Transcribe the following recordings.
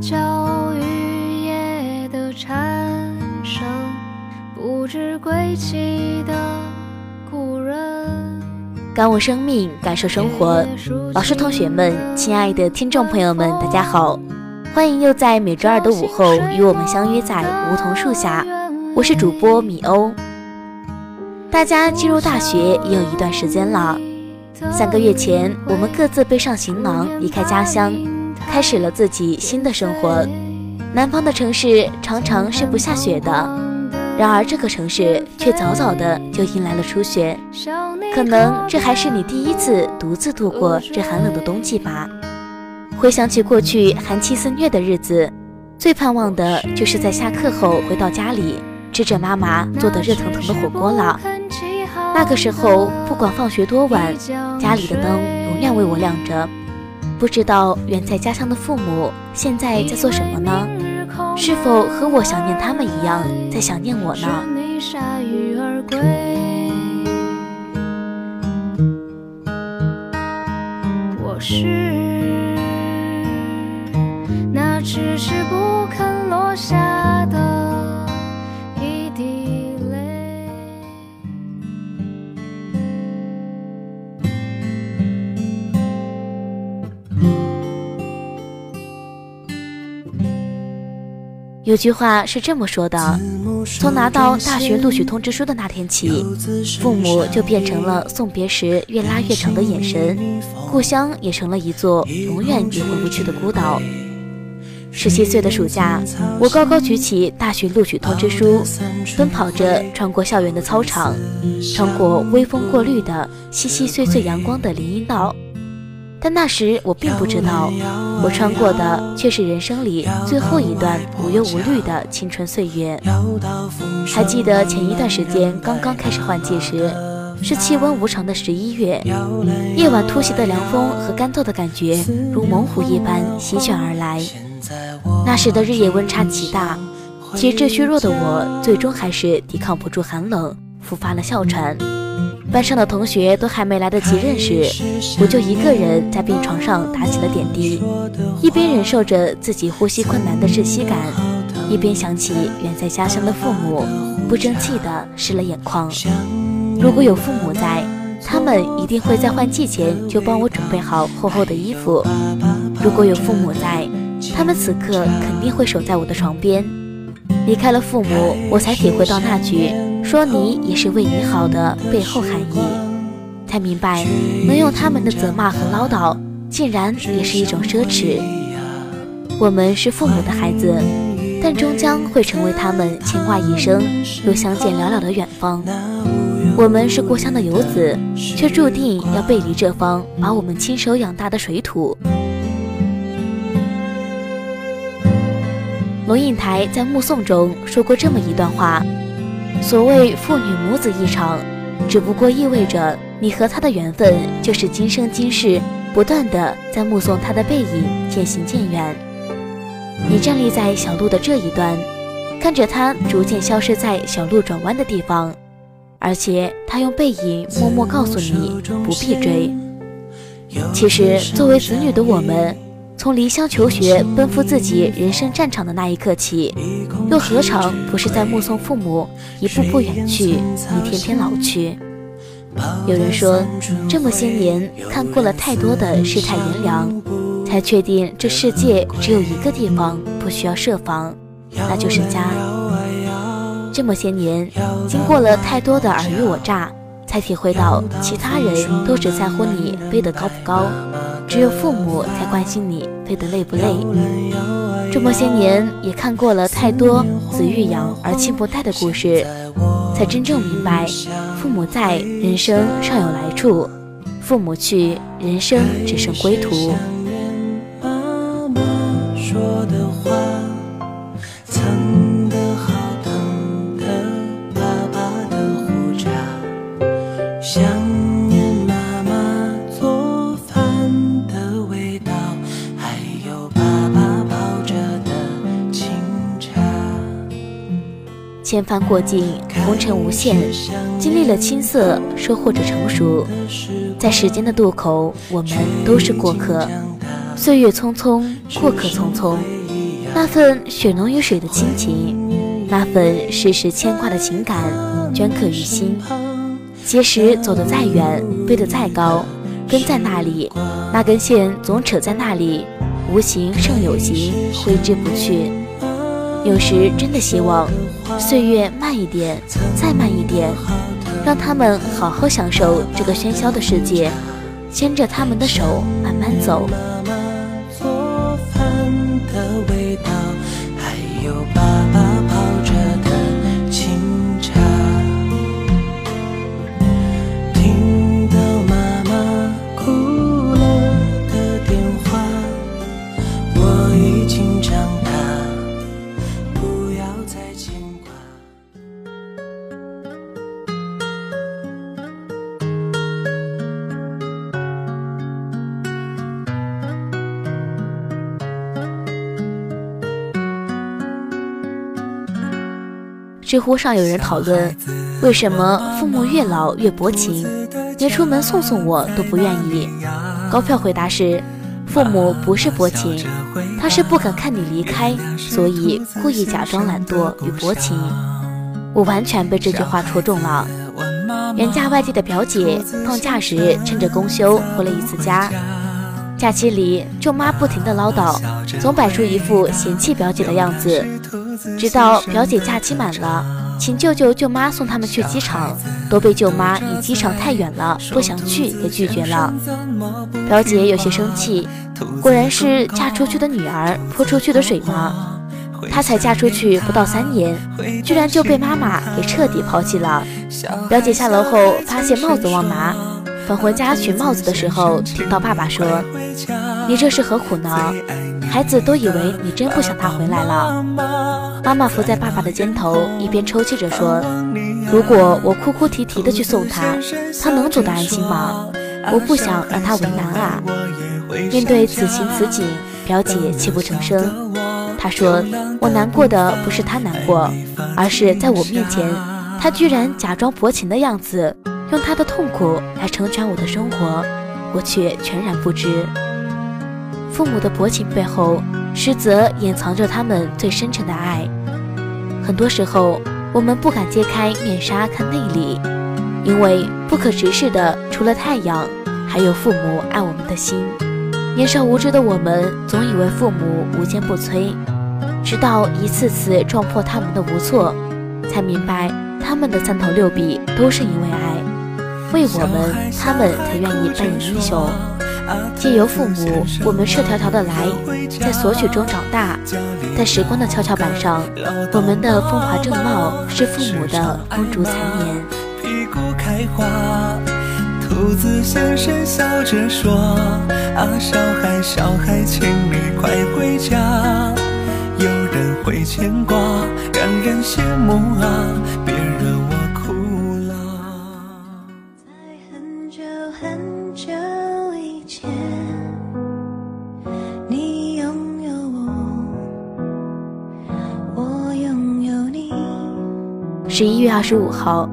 芭蕉雨夜的蝉声，不知归期的故人。感悟生命，感受生活。老师、同学们，亲爱的听众朋友们，大家好，欢迎又在每周二的午后与我们相约在梧桐树下。我是主播米欧。大家进入大学也有一段时间了，三个月前，我们各自背上行囊离开家乡，开始了自己新的生活。南方的城市常常是不下雪的，然而这个城市却早早的就迎来了初雪。可能这还是你第一次独自度过这寒冷的冬季吧。回想起过去寒气肆虐的日子，最盼望的就是在下课后回到家里，吃着妈妈做的热腾腾的火锅了。那个时候，不管放学多晚，家里的灯永远为我亮着。不知道远在家乡的父母现在在做什么呢？是否和我想念他们一样，在想念我呢？我是那迟迟不肯落下有句话是这么说的：从拿到大学录取通知书的那天起，父母就变成了送别时越拉越长的眼神，故乡也成了一座永远也回不去的孤岛。十七岁的暑假，我高高举起大学录取通知书，奔跑着穿过校园的操场，穿过微风过滤的稀稀碎碎阳光的林荫道。但那时我并不知道，我穿过的却是人生里最后一段无忧无虑的青春岁月。还记得前一段时间刚刚开始换季时，是气温无常的十一月，夜晚突袭的凉风和干燥的感觉如猛虎一般席卷而来。那时的日夜温差极大，体质虚弱的我最终还是抵抗不住寒冷，复发了哮喘。班上的同学都还没来得及认识，我就一个人在病床上打起了点滴，一边忍受着自己呼吸困难的窒息感，一边想起远在家乡的父母，不争气的湿了眼眶。如果有父母在，他们一定会在换季前就帮我准备好厚厚的衣服；如果有父母在，他们此刻肯定会守在我的床边。离开了父母，我才体会到那句“说你也是为你好”的背后含义，才明白能用他们的责骂和唠叨，竟然也是一种奢侈。我们是父母的孩子，但终将会成为他们牵挂一生又相见寥寥的远方。我们是故乡的游子，却注定要背离这方把我们亲手养大的水土。龙应台在《目送》中说过这么一段话：所谓父女母子一场，只不过意味着你和他的缘分就是今生今世不断的在目送他的背影渐行渐远。你站立在小路的这一端，看着他逐渐消失在小路转弯的地方，而且他用背影默默告诉你不必追。其实，作为子女的我们。从离乡求学、奔赴自己人生战场的那一刻起，又何尝不是在目送父母一步步远去，一天天老去？有人说，这么些年看过了太多的世态炎凉，才确定这世界只有一个地方不需要设防，那就是家。这么些年，经过了太多的尔虞我诈，才体会到其他人都只在乎你飞得高不高，只有父母才关心你飞得累不累。这么些年，也看过了太多子欲养而亲不待的故事，才真正明白，父母在，人生尚有来处；父母去，人生只剩归途。千帆过尽，红尘无限，经历了青涩，收获着成熟。在时间的渡口，我们都是过客。岁月匆匆，过客匆匆。那份血浓于水的亲情，那份世事牵挂的情感，镌刻于心。即使走得再远，飞得再高，根在那里，那根线总扯在那里，无形胜有形，挥之不去。有时真的希望。岁月慢一点，再慢一点，让他们好好享受这个喧嚣的世界，牵着他们的手慢慢走。知乎上有人讨论，为什么父母越老越薄情，连出门送送我都不愿意？高票回答是：父母不是薄情，他是不肯看你离开，所以故意假装懒惰与薄情。我完全被这句话戳中了。远嫁外地的表姐放假时趁着公休回了一次家，假期里舅妈不停的唠叨，总摆出一副嫌弃表姐的样子。直到表姐假期满了，请舅舅舅妈送他们去机场，都被舅妈以机场太远了不想去给拒绝了。表姐有些生气，果然是嫁出去的女儿泼出去的水吗？她才嫁出去不到三年，居然就被妈妈给彻底抛弃了。表姐下楼后发现帽子忘拿，返回家取帽子的时候，听到爸爸说：“你这是何苦呢？”孩子都以为你真不想他回来了。妈妈伏在爸爸的肩头，一边抽泣着说：“如果我哭哭啼啼的去送他，他能走得安心吗？我不想让他为难啊。”面对此情此景，表姐泣不成声。她说：“我难过的不是他难过，而是在我面前，他居然假装薄情的样子，用他的痛苦来成全我的生活，我却全然不知。”父母的薄情背后，实则掩藏着他们最深沉的爱。很多时候，我们不敢揭开面纱看内里，因为不可直视的除了太阳，还有父母爱我们的心。年少无知的我们，总以为父母无坚不摧，直到一次次撞破他们的无措，才明白他们的三头六臂都是因为爱，为我们，他们才愿意扮演英雄。借由父母，我们赤条条的来，在索取中长大，在时光的跷跷板上，我们的风华正茂是父母的风烛残年。屁股开花，兔子先生笑着说：“啊，小孩，小孩，请你快回家，有人会牵挂，让人羡慕啊，别二十五号，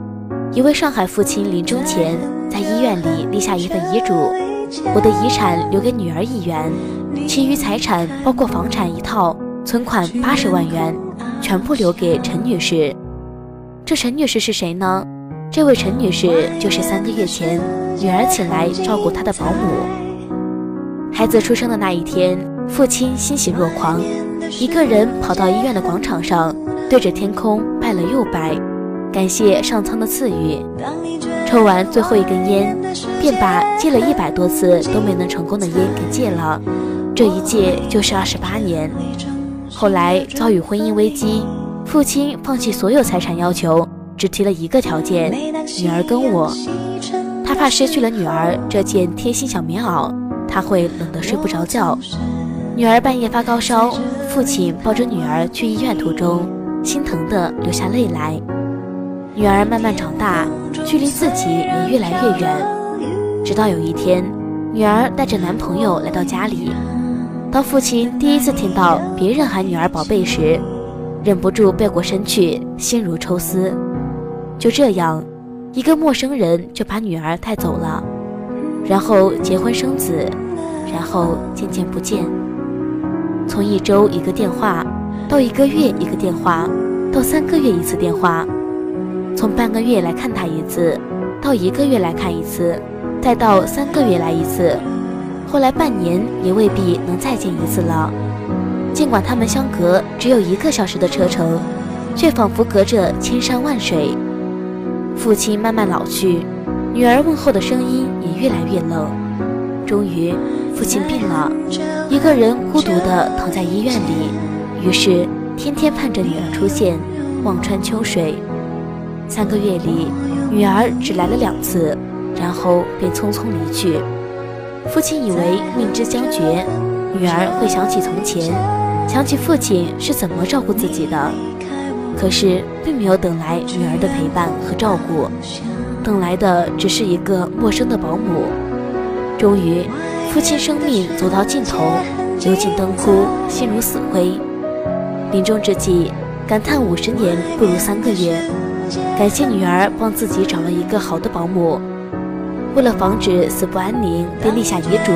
一位上海父亲临终前在医院里立下一份遗嘱：我的遗产留给女儿一元，其余财产包括房产一套，存款八十万元，全部留给陈女士。这陈女士是谁呢？这位陈女士就是三个月前女儿请来照顾她的保姆。孩子出生的那一天，父亲欣喜若狂，一个人跑到医院的广场上，对着天空拜了又拜，感谢上苍的赐予。抽完最后一根烟，便把戒了一百多次都没能成功的烟给戒了。这一戒就是二十八年。后来遭遇婚姻危机，父亲放弃所有财产要求，只提了一个条件：女儿跟我。他怕失去了女儿这件贴心小棉袄，他会冷得睡不着觉。女儿半夜发高烧，父亲抱着女儿去医院途中，心疼的流下泪来。女儿慢慢长大，距离自己也越来越远。直到有一天，女儿带着男朋友来到家里，当父亲第一次听到别人喊女儿宝贝时，忍不住背过身去，心如抽丝。就这样。一个陌生人就把女儿带走了，然后结婚生子，然后渐渐不见。从一周一个电话，到一个月一个电话，到三个月一次电话；从半个月来看他一次，到一个月来看一次，再到三个月来一次，后来半年也未必能再见一次了。尽管他们相隔只有一个小时的车程，却仿佛隔着千山万水。父亲慢慢老去，女儿问候的声音也越来越冷。终于，父亲病了，一个人孤独地躺在医院里。于是，天天盼着女儿出现，望穿秋水。三个月里，女儿只来了两次，然后便匆匆离去。父亲以为命之将绝，女儿会想起从前，想起父亲是怎么照顾自己的。可是，并没有等来女儿的陪伴和照顾，等来的只是一个陌生的保姆。终于，父亲生命走到尽头，油尽灯枯，心如死灰。临终之际，感叹五十年不如三个月，感谢女儿帮自己找了一个好的保姆。为了防止死不安宁，便立下遗嘱。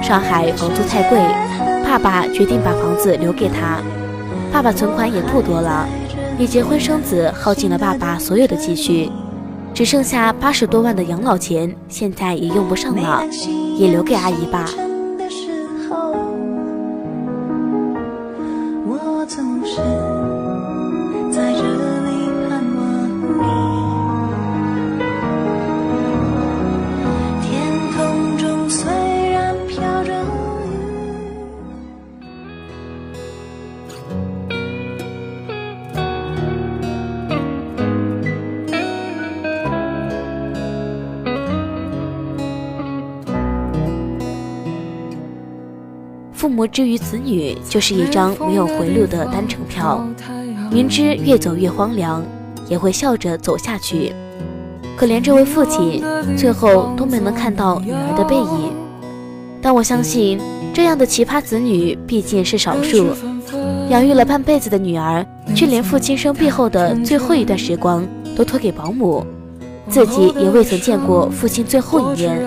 上海房租太贵，爸爸决定把房子留给他。爸爸存款也不多了。以结婚生子耗尽了爸爸所有的积蓄，只剩下八十多万的养老钱，现在也用不上了，也留给阿姨吧。之于子女，就是一张没有回路的单程票。明知越走越荒凉，也会笑着走下去。可怜这位父亲，最后都没能看到女儿的背影。但我相信，这样的奇葩子女毕竟是少数。养育了半辈子的女儿，却连父亲生病后的最后一段时光都托给保姆，自己也未曾见过父亲最后一面。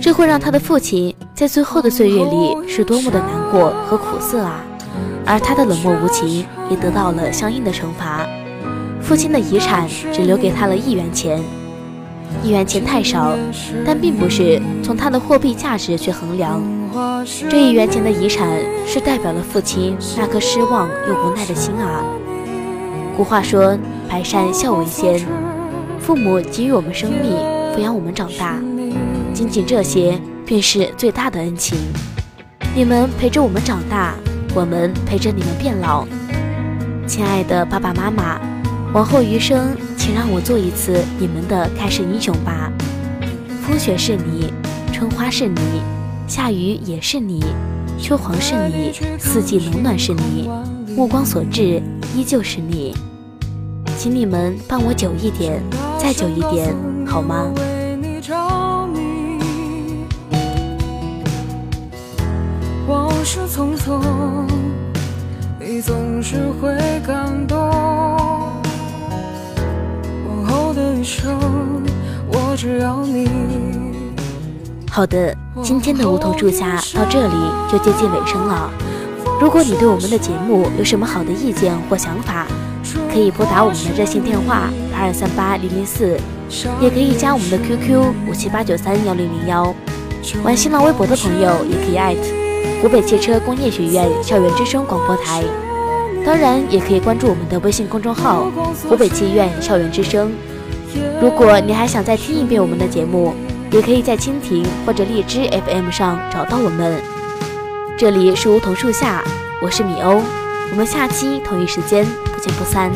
这会让他的父亲在最后的岁月里是多么的难过和苦涩啊！而他的冷漠无情也得到了相应的惩罚。父亲的遗产只留给他了一元钱，一元钱太少，但并不是从他的货币价值去衡量。这一元钱的遗产是代表了父亲那颗失望又无奈的心啊！古话说：“百善孝为先。”父母给予我们生命，抚养我们长大。仅仅这些便是最大的恩情。你们陪着我们长大，我们陪着你们变老。亲爱的爸爸妈妈，往后余生，请让我做一次你们的开世英雄吧。风雪是你，春花是你，夏雨也是你，秋黄是你，四季冷暖是你，目光所至依旧是你。请你们伴我久一点，再久一点，好吗？往事匆匆，你总是会感动。往后的余生，我只要你。好的，今天的梧桐树下到这里就接近尾声了。如果你对我们的节目有什么好的意见或想法，可以拨打我们的热线电话八二三八零零四，也可以加我们的 QQ 五七八九三幺零零幺。玩新浪微博的朋友也可以艾特湖北汽车工业学院校园之声广播台，当然也可以关注我们的微信公众号“湖北汽院校园之声”。如果你还想再听一遍我们的节目，也可以在蜻蜓或者荔枝 FM 上找到我们。这里是梧桐树下，我是米欧，我们下期同一时间不见不散。